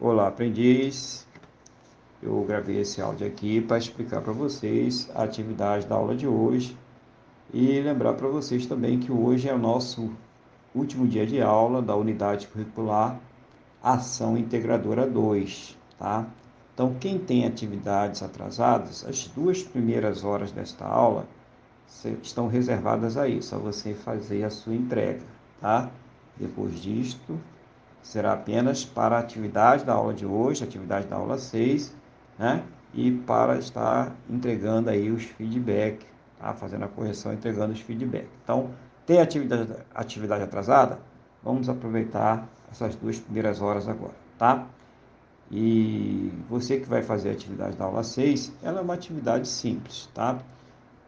Olá, aprendiz. Eu gravei esse áudio aqui para explicar para vocês a atividade da aula de hoje e lembrar para vocês também que hoje é o nosso último dia de aula da unidade curricular Ação Integradora 2, tá? Então, quem tem atividades atrasadas, as duas primeiras horas desta aula estão reservadas a isso, a você fazer a sua entrega, tá? Depois disto, será apenas para a atividade da aula de hoje, atividade da aula 6, né? E para estar entregando aí os feedback, tá? Fazendo a correção, entregando os feedback. Então, tem atividade, atividade atrasada? Vamos aproveitar essas duas primeiras horas agora, tá? E você que vai fazer a atividade da aula 6, ela é uma atividade simples, tá?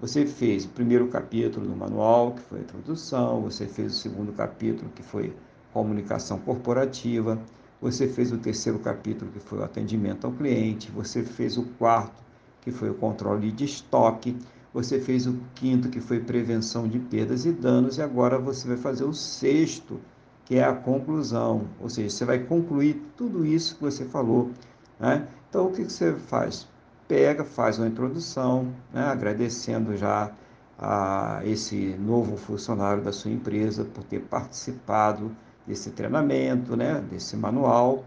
Você fez o primeiro capítulo do manual, que foi a introdução, você fez o segundo capítulo, que foi comunicação corporativa, você fez o terceiro capítulo, que foi o atendimento ao cliente, você fez o quarto, que foi o controle de estoque, você fez o quinto, que foi prevenção de perdas e danos, e agora você vai fazer o sexto, que é a conclusão, ou seja, você vai concluir tudo isso que você falou. Né? Então, o que você faz? Pega, faz uma introdução, né? agradecendo já a esse novo funcionário da sua empresa por ter participado desse treinamento, né, desse manual,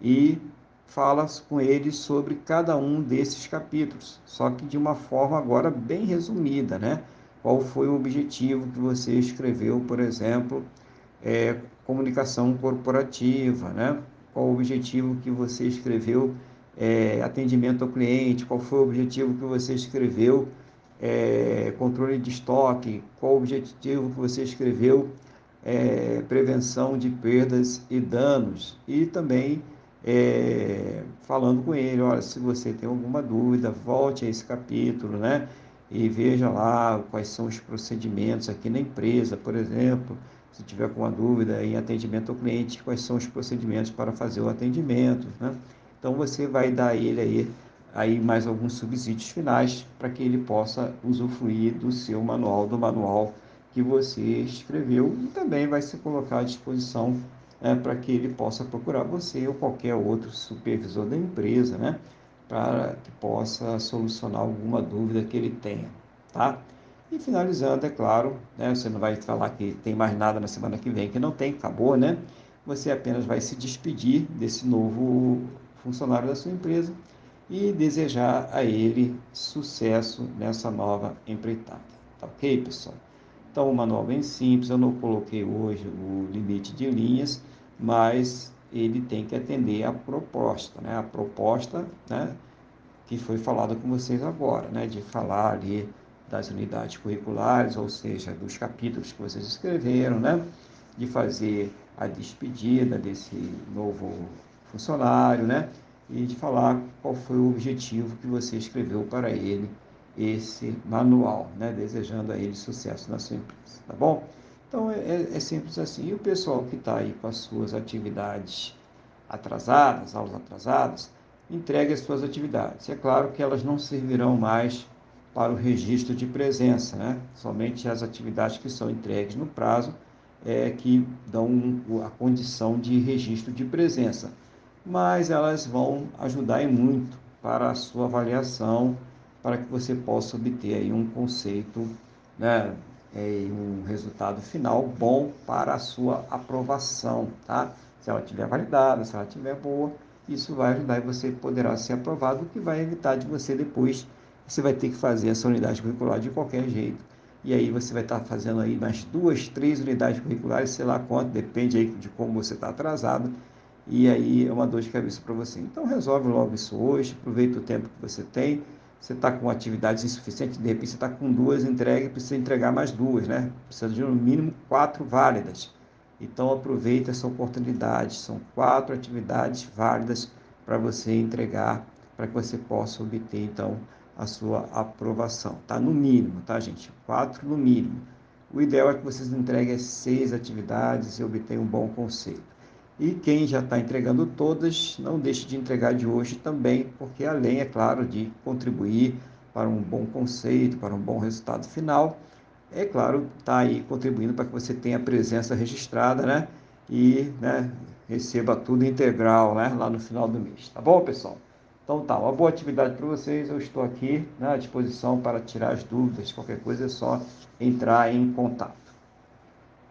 e fala com eles sobre cada um desses capítulos, só que de uma forma agora bem resumida, né? Qual foi o objetivo que você escreveu, por exemplo, é, comunicação corporativa, né? Qual o objetivo que você escreveu, é, atendimento ao cliente, qual foi o objetivo que você escreveu, é, controle de estoque, qual o objetivo que você escreveu, é, prevenção de perdas e danos e também é, falando com ele, olha, se você tem alguma dúvida, volte a esse capítulo, né? E veja lá quais são os procedimentos aqui na empresa, por exemplo, se tiver alguma dúvida em atendimento ao cliente, quais são os procedimentos para fazer o atendimento, né? Então você vai dar a ele aí, aí mais alguns subsídios finais para que ele possa usufruir do seu manual, do manual que você escreveu e também vai se colocar à disposição é, para que ele possa procurar você ou qualquer outro supervisor da empresa, né? Para que possa solucionar alguma dúvida que ele tenha, tá? E finalizando, é claro, né, você não vai falar que tem mais nada na semana que vem, que não tem, acabou, né? Você apenas vai se despedir desse novo funcionário da sua empresa e desejar a ele sucesso nessa nova empreitada. Tá ok, pessoal? Então, o manual bem simples, eu não coloquei hoje o limite de linhas, mas ele tem que atender à proposta, né? A proposta, né? Que foi falada com vocês agora, né? De falar ali das unidades curriculares, ou seja, dos capítulos que vocês escreveram, né? De fazer a despedida desse novo funcionário, né? E de falar qual foi o objetivo que você escreveu para ele esse manual, né? desejando a ele sucesso na sua empresa, tá bom? Então é, é, é simples assim. E o pessoal que está aí com as suas atividades atrasadas, aulas atrasadas, entregue as suas atividades. É claro que elas não servirão mais para o registro de presença, né? Somente as atividades que são entregues no prazo é que dão a condição de registro de presença. Mas elas vão ajudar em muito para a sua avaliação para que você possa obter aí um conceito, né, é, um resultado final bom para a sua aprovação, tá? Se ela estiver validada, se ela estiver boa, isso vai ajudar e você poderá ser aprovado, o que vai evitar de você depois, você vai ter que fazer essa unidade curricular de qualquer jeito. E aí você vai estar fazendo aí mais duas, três unidades curriculares, sei lá quanto, depende aí de como você está atrasado, e aí é uma dor de cabeça para você. Então resolve logo isso hoje, aproveita o tempo que você tem, você está com atividades insuficientes, de repente você está com duas entregues, precisa entregar mais duas, né? Precisa de no mínimo quatro válidas. Então aproveite essa oportunidade. São quatro atividades válidas para você entregar, para que você possa obter então a sua aprovação. Tá no mínimo, tá, gente? Quatro no mínimo. O ideal é que vocês entreguem seis atividades e obtenham um bom conceito. E quem já está entregando todas, não deixe de entregar de hoje também, porque além, é claro, de contribuir para um bom conceito, para um bom resultado final, é claro, está aí contribuindo para que você tenha a presença registrada, né? E né, receba tudo integral, né, lá no final do mês. Tá bom, pessoal? Então tá, uma boa atividade para vocês. Eu estou aqui né, à disposição para tirar as dúvidas. Qualquer coisa é só entrar em contato.